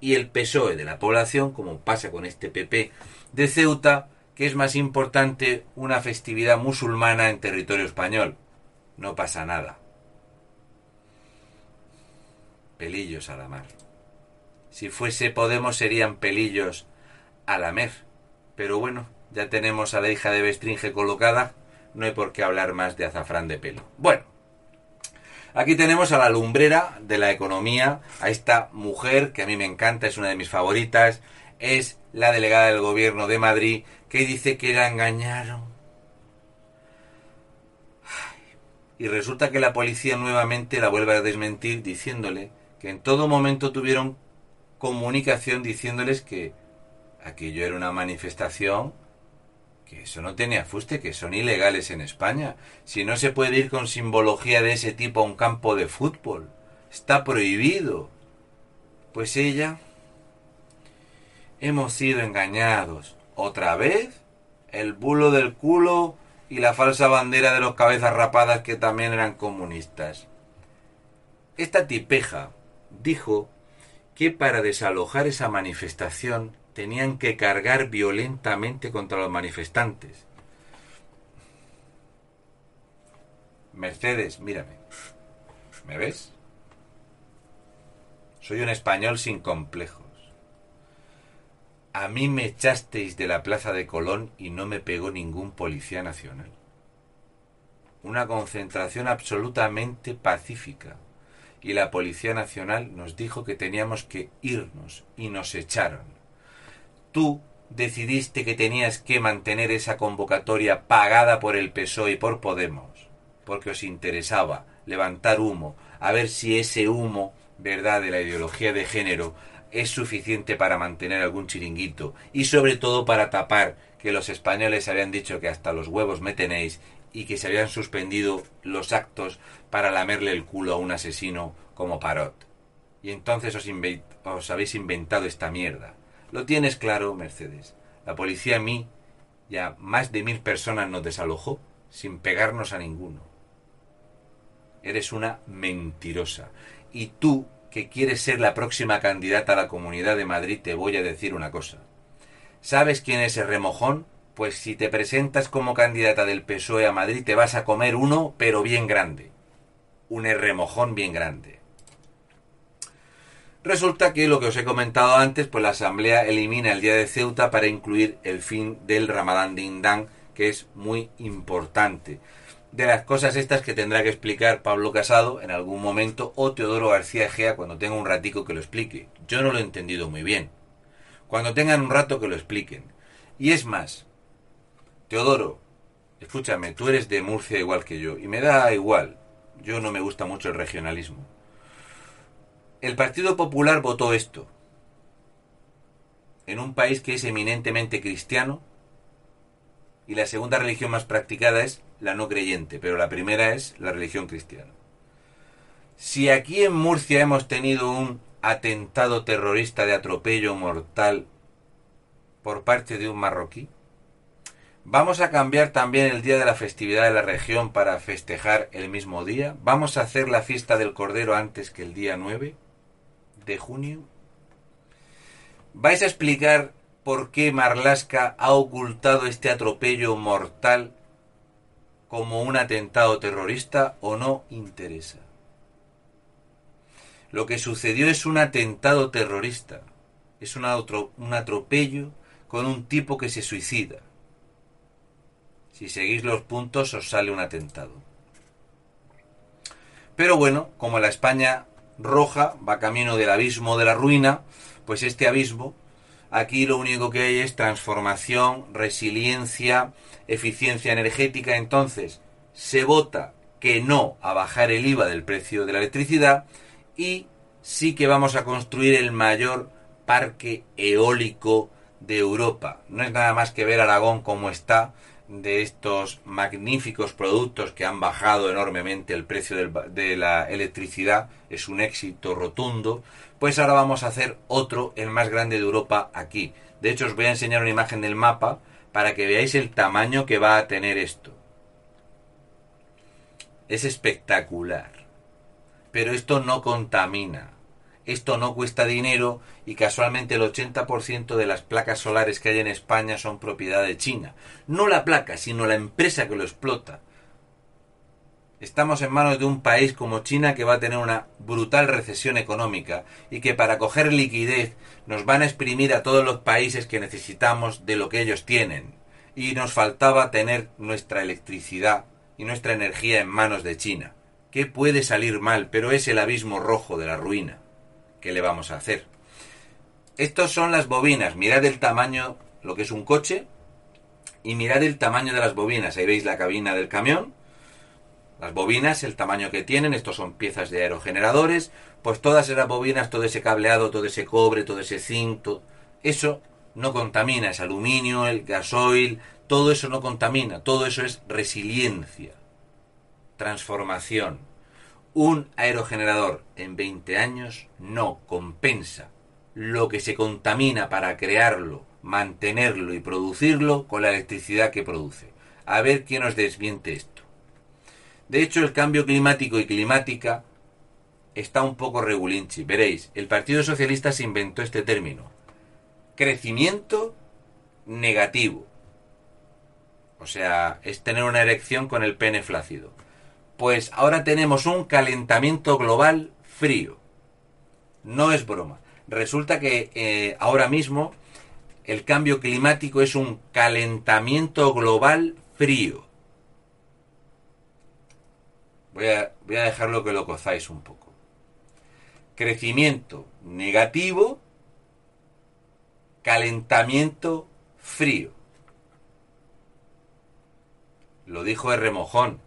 y el PSOE de la población, como pasa con este PP de Ceuta, que es más importante una festividad musulmana en territorio español. No pasa nada. Pelillos a la mar. Si fuese Podemos serían pelillos a la mer. Pero bueno, ya tenemos a la hija de Bestringe colocada, no hay por qué hablar más de azafrán de pelo. Bueno, aquí tenemos a la lumbrera de la economía, a esta mujer que a mí me encanta, es una de mis favoritas, es la delegada del gobierno de Madrid que dice que la engañaron. Y resulta que la policía nuevamente la vuelve a desmentir diciéndole que en todo momento tuvieron comunicación diciéndoles que aquello era una manifestación, que eso no tenía fuste, que son ilegales en España. Si no se puede ir con simbología de ese tipo a un campo de fútbol, está prohibido. Pues ella hemos sido engañados. ¿Otra vez? El bulo del culo y la falsa bandera de los cabezas rapadas que también eran comunistas. Esta tipeja dijo que para desalojar esa manifestación tenían que cargar violentamente contra los manifestantes. Mercedes, mírame. ¿Me ves? Soy un español sin complejos. A mí me echasteis de la plaza de Colón y no me pegó ningún policía nacional. Una concentración absolutamente pacífica. Y la Policía Nacional nos dijo que teníamos que irnos y nos echaron. Tú decidiste que tenías que mantener esa convocatoria pagada por el PSOE y por Podemos, porque os interesaba levantar humo, a ver si ese humo, verdad, de la ideología de género es suficiente para mantener algún chiringuito y sobre todo para tapar que los españoles habían dicho que hasta los huevos me tenéis y que se habían suspendido los actos para lamerle el culo a un asesino como Parot. Y entonces os, os habéis inventado esta mierda. Lo tienes claro, Mercedes. La policía a mí ya más de mil personas nos desalojó sin pegarnos a ninguno. Eres una mentirosa. Y tú que quieres ser la próxima candidata a la Comunidad de Madrid, te voy a decir una cosa. ¿Sabes quién es el remojón? Pues si te presentas como candidata del PSOE a Madrid, te vas a comer uno, pero bien grande. Un remojón bien grande. Resulta que lo que os he comentado antes, pues la Asamblea elimina el día de Ceuta para incluir el fin del Ramadán de que es muy importante de las cosas estas que tendrá que explicar Pablo Casado en algún momento o Teodoro García Egea cuando tenga un ratico que lo explique. Yo no lo he entendido muy bien. Cuando tengan un rato que lo expliquen. Y es más, Teodoro, escúchame, tú eres de Murcia igual que yo y me da igual. Yo no me gusta mucho el regionalismo. El Partido Popular votó esto en un país que es eminentemente cristiano y la segunda religión más practicada es la no creyente, pero la primera es la religión cristiana. Si aquí en Murcia hemos tenido un atentado terrorista de atropello mortal por parte de un marroquí, ¿vamos a cambiar también el día de la festividad de la región para festejar el mismo día? ¿Vamos a hacer la fiesta del Cordero antes que el día 9 de junio? ¿Vais a explicar por qué Marlasca ha ocultado este atropello mortal como un atentado terrorista o no interesa. Lo que sucedió es un atentado terrorista, es un, un atropello con un tipo que se suicida. Si seguís los puntos os sale un atentado. Pero bueno, como la España roja va camino del abismo de la ruina, pues este abismo, aquí lo único que hay es transformación, resiliencia, eficiencia energética, entonces se vota que no a bajar el IVA del precio de la electricidad y sí que vamos a construir el mayor parque eólico de Europa. No es nada más que ver Aragón como está de estos magníficos productos que han bajado enormemente el precio de la electricidad, es un éxito rotundo, pues ahora vamos a hacer otro, el más grande de Europa aquí. De hecho os voy a enseñar una imagen del mapa para que veáis el tamaño que va a tener esto. es espectacular. Pero esto no contamina. Esto no cuesta dinero y casualmente el 80% de las placas solares que hay en España son propiedad de China. No la placa, sino la empresa que lo explota. Estamos en manos de un país como China que va a tener una brutal recesión económica y que para coger liquidez nos van a exprimir a todos los países que necesitamos de lo que ellos tienen. Y nos faltaba tener nuestra electricidad y nuestra energía en manos de China. ¿Qué puede salir mal? Pero es el abismo rojo de la ruina. ¿Qué le vamos a hacer? Estos son las bobinas. Mirad el tamaño, lo que es un coche, y mirad el tamaño de las bobinas. Ahí veis la cabina del camión. Las bobinas, el tamaño que tienen, estos son piezas de aerogeneradores, pues todas esas bobinas, todo ese cableado, todo ese cobre, todo ese zinc, eso no contamina, es aluminio, el gasoil, todo eso no contamina, todo eso es resiliencia, transformación. Un aerogenerador en 20 años no compensa lo que se contamina para crearlo, mantenerlo y producirlo con la electricidad que produce. A ver quién nos desmiente esto. De hecho, el cambio climático y climática está un poco regulinchi. Veréis, el Partido Socialista se inventó este término. Crecimiento negativo. O sea, es tener una erección con el pene flácido. Pues ahora tenemos un calentamiento global frío. No es broma. Resulta que eh, ahora mismo el cambio climático es un calentamiento global frío. Voy a, voy a dejarlo que lo cozáis un poco. Crecimiento negativo, calentamiento frío. Lo dijo el remojón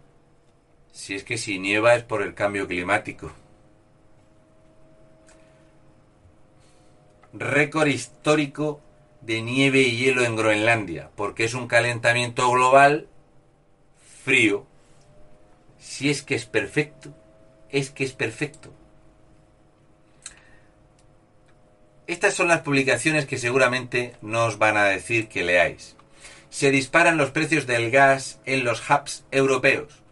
si es que si nieva es por el cambio climático. Récord histórico de nieve y hielo en Groenlandia, porque es un calentamiento global frío. Si es que es perfecto, es que es perfecto. Estas son las publicaciones que seguramente no os van a decir que leáis. Se disparan los precios del gas en los hubs europeos.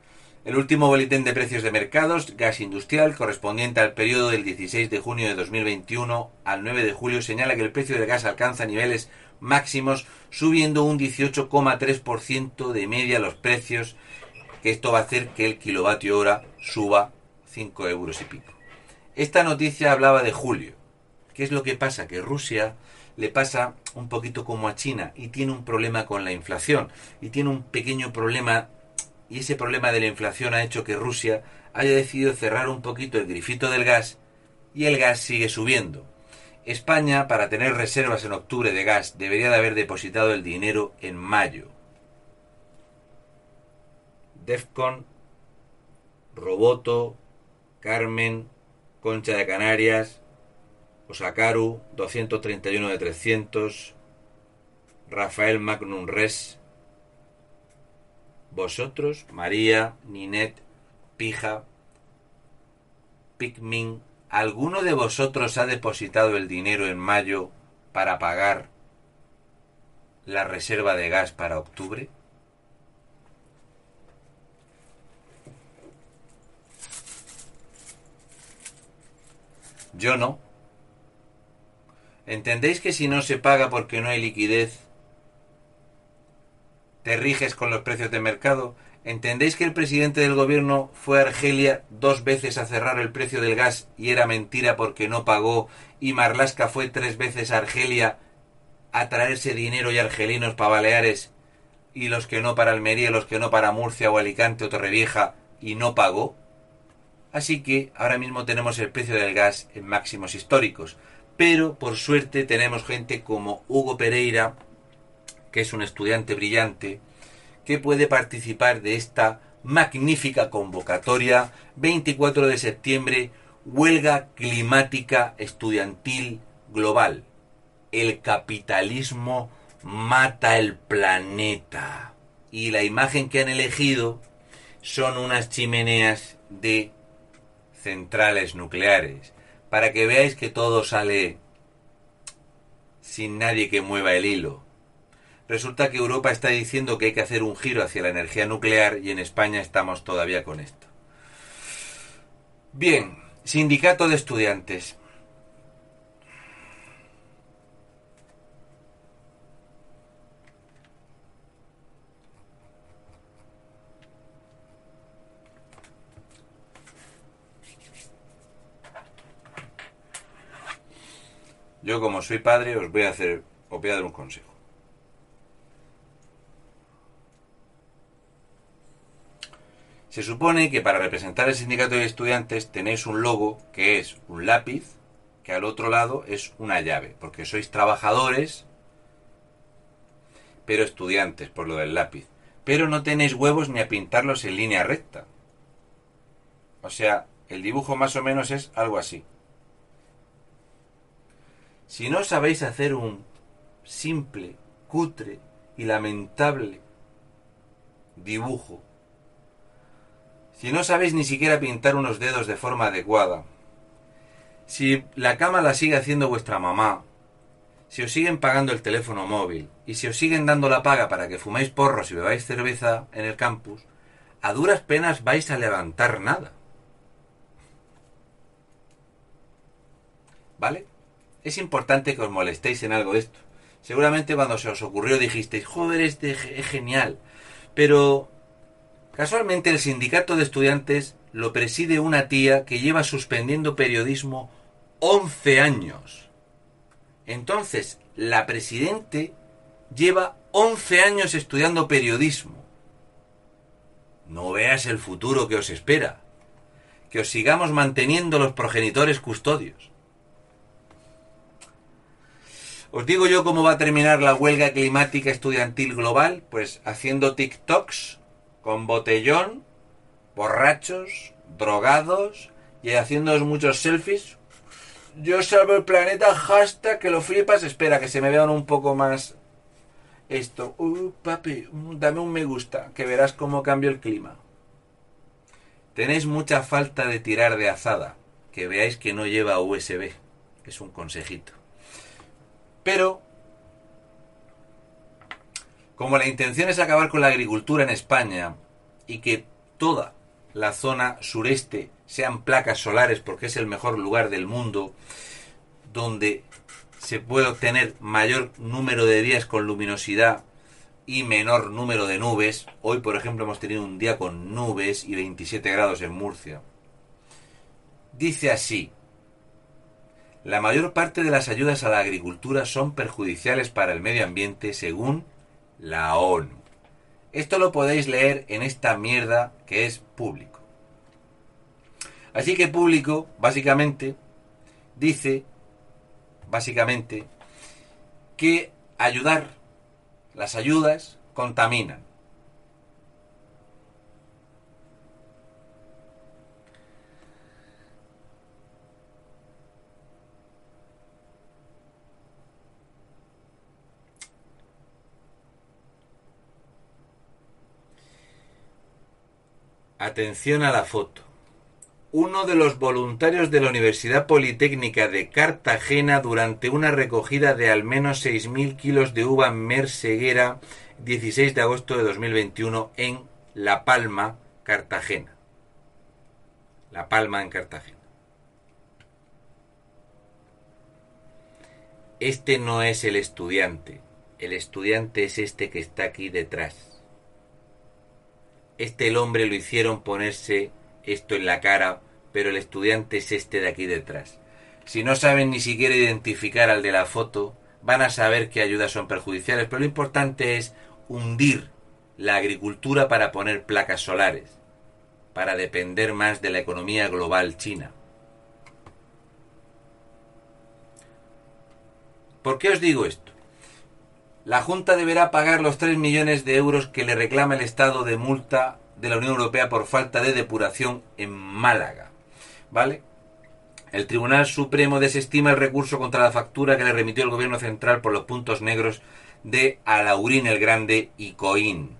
El último boletín de precios de mercados, gas industrial, correspondiente al periodo del 16 de junio de 2021 al 9 de julio, señala que el precio del gas alcanza niveles máximos, subiendo un 18,3% de media los precios, que esto va a hacer que el kilovatio hora suba 5 euros y pico. Esta noticia hablaba de julio. ¿Qué es lo que pasa? Que Rusia le pasa un poquito como a China y tiene un problema con la inflación y tiene un pequeño problema y ese problema de la inflación ha hecho que Rusia haya decidido cerrar un poquito el grifito del gas y el gas sigue subiendo. España, para tener reservas en octubre de gas, debería de haber depositado el dinero en mayo. Defcon, Roboto, Carmen, Concha de Canarias, Osakaru, 231 de 300, Rafael Magnum Res, vosotros, María, Ninet, Pija, Pikmin, ¿alguno de vosotros ha depositado el dinero en mayo para pagar la reserva de gas para octubre? Yo no. ¿Entendéis que si no se paga porque no hay liquidez, te riges con los precios de mercado. ¿Entendéis que el presidente del gobierno fue a Argelia dos veces a cerrar el precio del gas y era mentira porque no pagó? Y Marlasca fue tres veces a Argelia a traerse dinero y argelinos para Baleares y los que no para Almería, los que no para Murcia o Alicante o Torrevieja y no pagó. Así que ahora mismo tenemos el precio del gas en máximos históricos. Pero por suerte tenemos gente como Hugo Pereira, que es un estudiante brillante, que puede participar de esta magnífica convocatoria 24 de septiembre, huelga climática estudiantil global. El capitalismo mata el planeta. Y la imagen que han elegido son unas chimeneas de centrales nucleares, para que veáis que todo sale sin nadie que mueva el hilo. Resulta que Europa está diciendo que hay que hacer un giro hacia la energía nuclear y en España estamos todavía con esto. Bien, sindicato de estudiantes. Yo como soy padre os voy a hacer, os un consejo. Se supone que para representar el sindicato de estudiantes tenéis un logo que es un lápiz, que al otro lado es una llave, porque sois trabajadores, pero estudiantes, por lo del lápiz. Pero no tenéis huevos ni a pintarlos en línea recta. O sea, el dibujo más o menos es algo así. Si no sabéis hacer un simple, cutre y lamentable dibujo, si no sabéis ni siquiera pintar unos dedos de forma adecuada, si la cama la sigue haciendo vuestra mamá, si os siguen pagando el teléfono móvil y si os siguen dando la paga para que fuméis porros y bebáis cerveza en el campus, a duras penas vais a levantar nada. ¿Vale? es importante que os molestéis en algo de esto. Seguramente cuando se os ocurrió dijisteis, joder, este es genial. Pero casualmente el sindicato de estudiantes lo preside una tía que lleva suspendiendo periodismo 11 años. Entonces, la presidente lleva 11 años estudiando periodismo. No veas el futuro que os espera. Que os sigamos manteniendo los progenitores custodios. Os digo yo cómo va a terminar la huelga climática estudiantil global, pues haciendo TikToks con botellón, borrachos, drogados y haciéndoos muchos selfies. Yo salvo el planeta, hashtag que lo flipas. Espera, que se me vean un poco más esto. Uh, papi, dame un me gusta, que verás cómo cambia el clima. Tenéis mucha falta de tirar de azada. Que veáis que no lleva USB. Es un consejito. Pero, como la intención es acabar con la agricultura en España y que toda la zona sureste sean placas solares porque es el mejor lugar del mundo donde se puede obtener mayor número de días con luminosidad y menor número de nubes. Hoy, por ejemplo, hemos tenido un día con nubes y 27 grados en Murcia. Dice así, la mayor parte de las ayudas a la agricultura son perjudiciales para el medio ambiente según la ONU. Esto lo podéis leer en esta mierda que es público. Así que público, básicamente, dice, básicamente, que ayudar, las ayudas contaminan. Atención a la foto. Uno de los voluntarios de la Universidad Politécnica de Cartagena durante una recogida de al menos 6.000 kilos de uva merceguera 16 de agosto de 2021 en La Palma, Cartagena. La Palma en Cartagena. Este no es el estudiante. El estudiante es este que está aquí detrás este el hombre lo hicieron ponerse esto en la cara, pero el estudiante es este de aquí detrás. Si no saben ni siquiera identificar al de la foto, van a saber qué ayudas son perjudiciales, pero lo importante es hundir la agricultura para poner placas solares, para depender más de la economía global china. ¿Por qué os digo esto? La Junta deberá pagar los 3 millones de euros que le reclama el Estado de multa de la Unión Europea por falta de depuración en Málaga. ¿Vale? El Tribunal Supremo desestima el recurso contra la factura que le remitió el Gobierno Central por los puntos negros de Alaurín el Grande y Coín.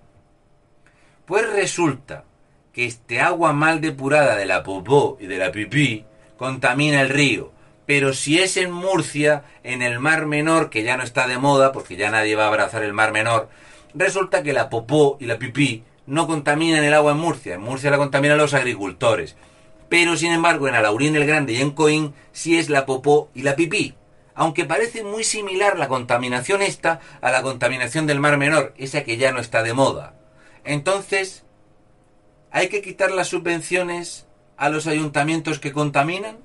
Pues resulta que este agua mal depurada de la popó y de la pipí contamina el río pero si es en Murcia, en el Mar Menor, que ya no está de moda, porque ya nadie va a abrazar el Mar Menor, resulta que la popó y la pipí no contaminan el agua en Murcia. En Murcia la contaminan los agricultores. Pero sin embargo en Alaurín el Grande y en Coín sí es la popó y la pipí. Aunque parece muy similar la contaminación esta a la contaminación del Mar Menor, esa que ya no está de moda. Entonces, ¿hay que quitar las subvenciones a los ayuntamientos que contaminan?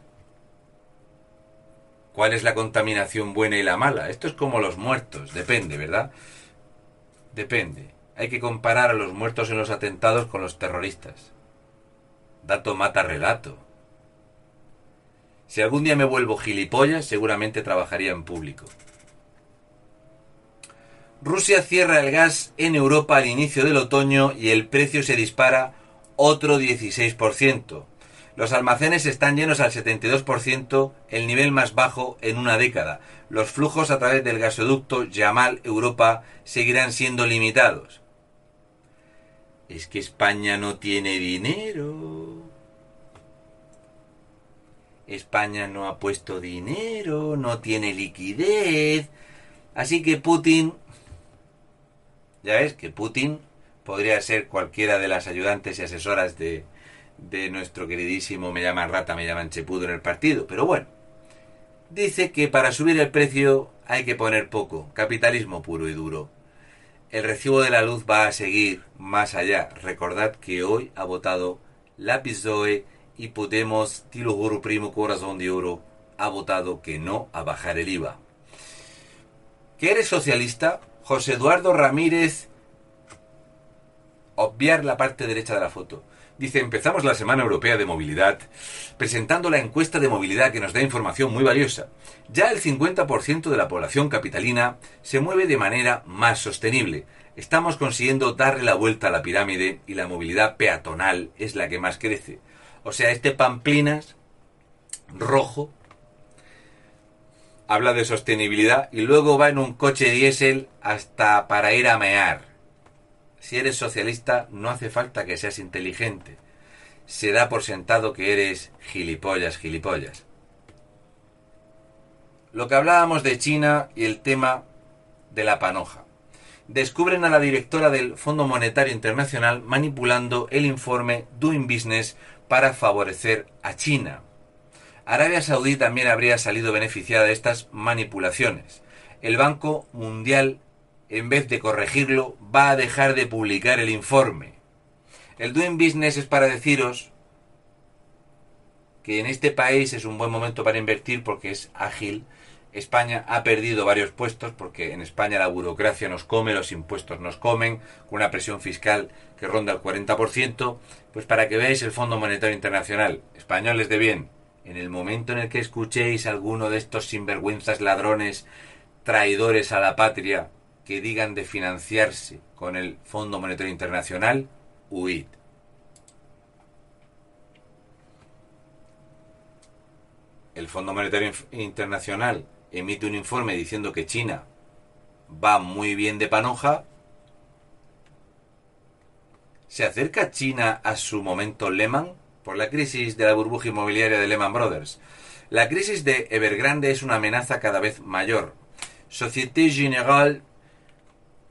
¿Cuál es la contaminación buena y la mala? Esto es como los muertos, depende, ¿verdad? Depende. Hay que comparar a los muertos en los atentados con los terroristas. Dato mata relato. Si algún día me vuelvo gilipollas, seguramente trabajaría en público. Rusia cierra el gas en Europa al inicio del otoño y el precio se dispara otro 16%. Los almacenes están llenos al 72%, el nivel más bajo en una década. Los flujos a través del gasoducto Yamal-Europa seguirán siendo limitados. Es que España no tiene dinero. España no ha puesto dinero, no tiene liquidez. Así que Putin... Ya ves que Putin podría ser cualquiera de las ayudantes y asesoras de, de nuestro queridísimo me llaman rata, me llaman chepudo en el partido. Pero bueno, dice que para subir el precio hay que poner poco, capitalismo puro y duro. El recibo de la luz va a seguir más allá. Recordad que hoy ha votado la PSOE y Podemos, Tilo Juro Primo Corazón de Oro, ha votado que no a bajar el IVA. ¿Que eres socialista? José Eduardo Ramírez, obviar la parte derecha de la foto. Dice, empezamos la Semana Europea de Movilidad presentando la encuesta de movilidad que nos da información muy valiosa. Ya el 50% de la población capitalina se mueve de manera más sostenible. Estamos consiguiendo darle la vuelta a la pirámide y la movilidad peatonal es la que más crece. O sea, este Pamplinas rojo habla de sostenibilidad y luego va en un coche diésel hasta para ir a mear si eres socialista no hace falta que seas inteligente. Se da por sentado que eres gilipollas, gilipollas. Lo que hablábamos de China y el tema de la panoja. Descubren a la directora del Fondo Monetario Internacional manipulando el informe Doing Business para favorecer a China. Arabia Saudí también habría salido beneficiada de estas manipulaciones. El Banco Mundial en vez de corregirlo, va a dejar de publicar el informe. El Doing Business es para deciros que en este país es un buen momento para invertir porque es ágil. España ha perdido varios puestos porque en España la burocracia nos come, los impuestos nos comen, con una presión fiscal que ronda el 40%. Pues para que veáis el Fondo Monetario Internacional, españoles de bien, en el momento en el que escuchéis a alguno de estos sinvergüenzas ladrones, traidores a la patria, que digan de financiarse con el Fondo Monetario Internacional, huid. El Fondo Monetario Internacional emite un informe diciendo que China va muy bien de panoja. ¿Se acerca China a su momento Lehman por la crisis de la burbuja inmobiliaria de Lehman Brothers? La crisis de Evergrande es una amenaza cada vez mayor. Société Générale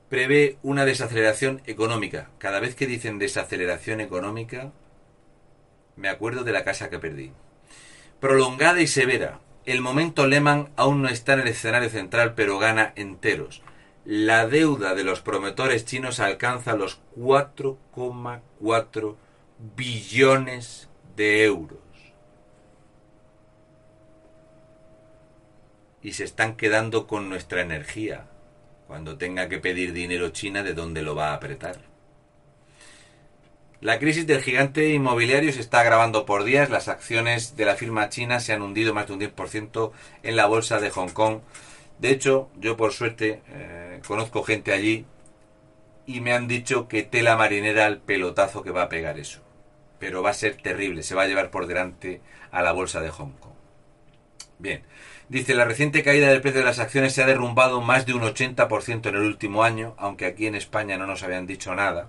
prevé una desaceleración económica. Cada vez que dicen desaceleración económica, me acuerdo de la casa que perdí. Prolongada y severa. El momento Lehman aún no está en el escenario central, pero gana enteros. La deuda de los promotores chinos alcanza los 4,4 billones de euros. Y se están quedando con nuestra energía cuando tenga que pedir dinero China, ¿de dónde lo va a apretar? La crisis del gigante inmobiliario se está agravando por días. Las acciones de la firma china se han hundido más de un 10% en la bolsa de Hong Kong. De hecho, yo por suerte eh, conozco gente allí y me han dicho que tela marinera el pelotazo que va a pegar eso. Pero va a ser terrible, se va a llevar por delante a la bolsa de Hong Kong. Bien, Dice, la reciente caída del precio de las acciones se ha derrumbado más de un 80% en el último año, aunque aquí en España no nos habían dicho nada.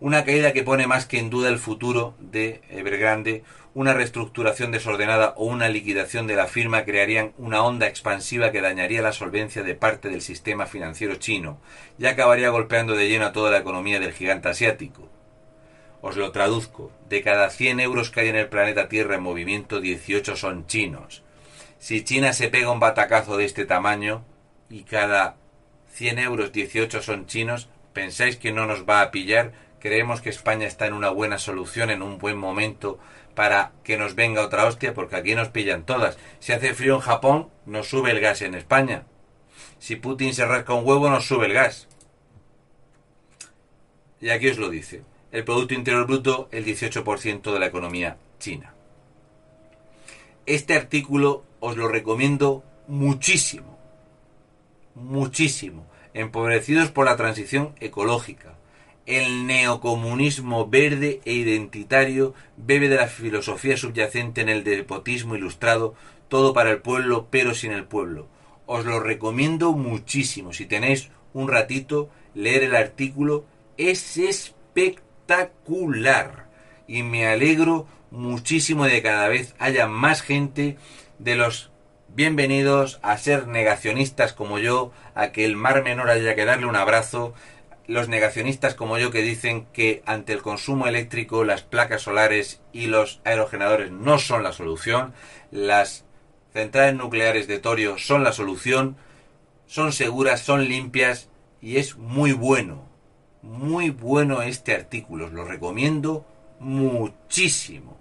Una caída que pone más que en duda el futuro de Evergrande. Una reestructuración desordenada o una liquidación de la firma crearían una onda expansiva que dañaría la solvencia de parte del sistema financiero chino y acabaría golpeando de lleno a toda la economía del gigante asiático. Os lo traduzco. De cada 100 euros que hay en el planeta Tierra en movimiento, 18 son chinos. Si China se pega un batacazo de este tamaño y cada 100 euros 18 son chinos, ¿pensáis que no nos va a pillar? ¿Creemos que España está en una buena solución, en un buen momento para que nos venga otra hostia? Porque aquí nos pillan todas. Si hace frío en Japón, nos sube el gas en España. Si Putin se rasca un huevo, nos sube el gas. Y aquí os lo dice. El Producto Interior Bruto, el 18% de la economía china. Este artículo os lo recomiendo muchísimo. Muchísimo. Empobrecidos por la transición ecológica. El neocomunismo verde e identitario bebe de la filosofía subyacente en el despotismo ilustrado, todo para el pueblo pero sin el pueblo. Os lo recomiendo muchísimo. Si tenéis un ratito, leer el artículo es espectacular. Y me alegro muchísimo de que cada vez haya más gente de los bienvenidos a ser negacionistas como yo, a que el mar menor haya que darle un abrazo, los negacionistas como yo que dicen que ante el consumo eléctrico las placas solares y los aerogeneradores no son la solución, las centrales nucleares de torio son la solución, son seguras, son limpias y es muy bueno, muy bueno este artículo, os lo recomiendo muchísimo.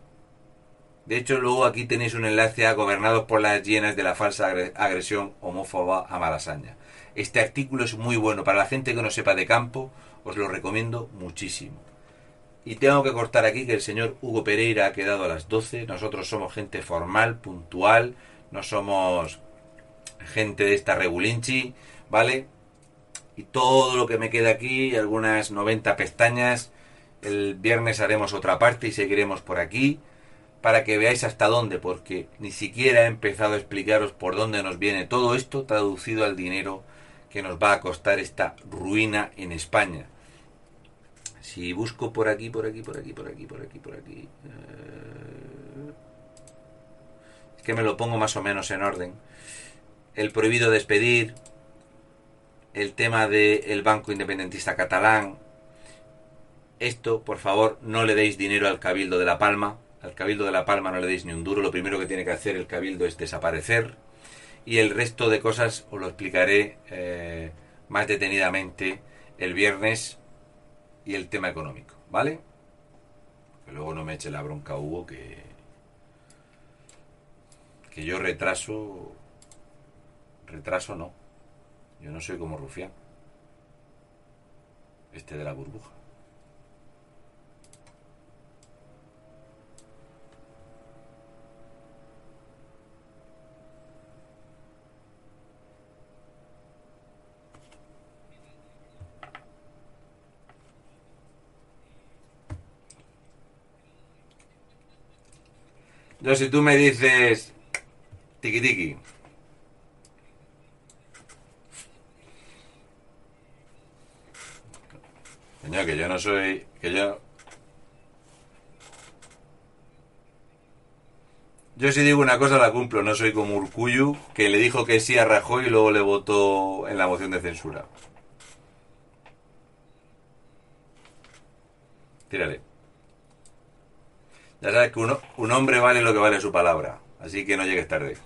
De hecho, luego aquí tenéis un enlace a Gobernados por las hienas de la falsa agresión homófoba a Malasaña. Este artículo es muy bueno. Para la gente que no sepa de campo, os lo recomiendo muchísimo. Y tengo que cortar aquí que el señor Hugo Pereira ha quedado a las 12. Nosotros somos gente formal, puntual. No somos gente de esta regulinchi, ¿vale? Y todo lo que me queda aquí, algunas 90 pestañas. El viernes haremos otra parte y seguiremos por aquí para que veáis hasta dónde, porque ni siquiera he empezado a explicaros por dónde nos viene todo esto traducido al dinero que nos va a costar esta ruina en España. Si busco por aquí, por aquí, por aquí, por aquí, por aquí, por aquí. Eh, es que me lo pongo más o menos en orden. El prohibido despedir, el tema del Banco Independentista Catalán. Esto, por favor, no le deis dinero al Cabildo de La Palma al Cabildo de La Palma no le deis ni un duro, lo primero que tiene que hacer el Cabildo es desaparecer y el resto de cosas os lo explicaré eh, más detenidamente el viernes y el tema económico, ¿vale? Que luego no me eche la bronca Hugo que que yo retraso retraso no. Yo no soy como Rufián. Este de la burbuja. Yo si tú me dices tiki tiki. Señor, que yo no soy. que yo. Yo si digo una cosa la cumplo, no soy como Urcuyu, que le dijo que sí a Rajoy y luego le votó en la moción de censura. Tírale. Ya sabes que uno, un hombre vale lo que vale su palabra, así que no llegues tarde.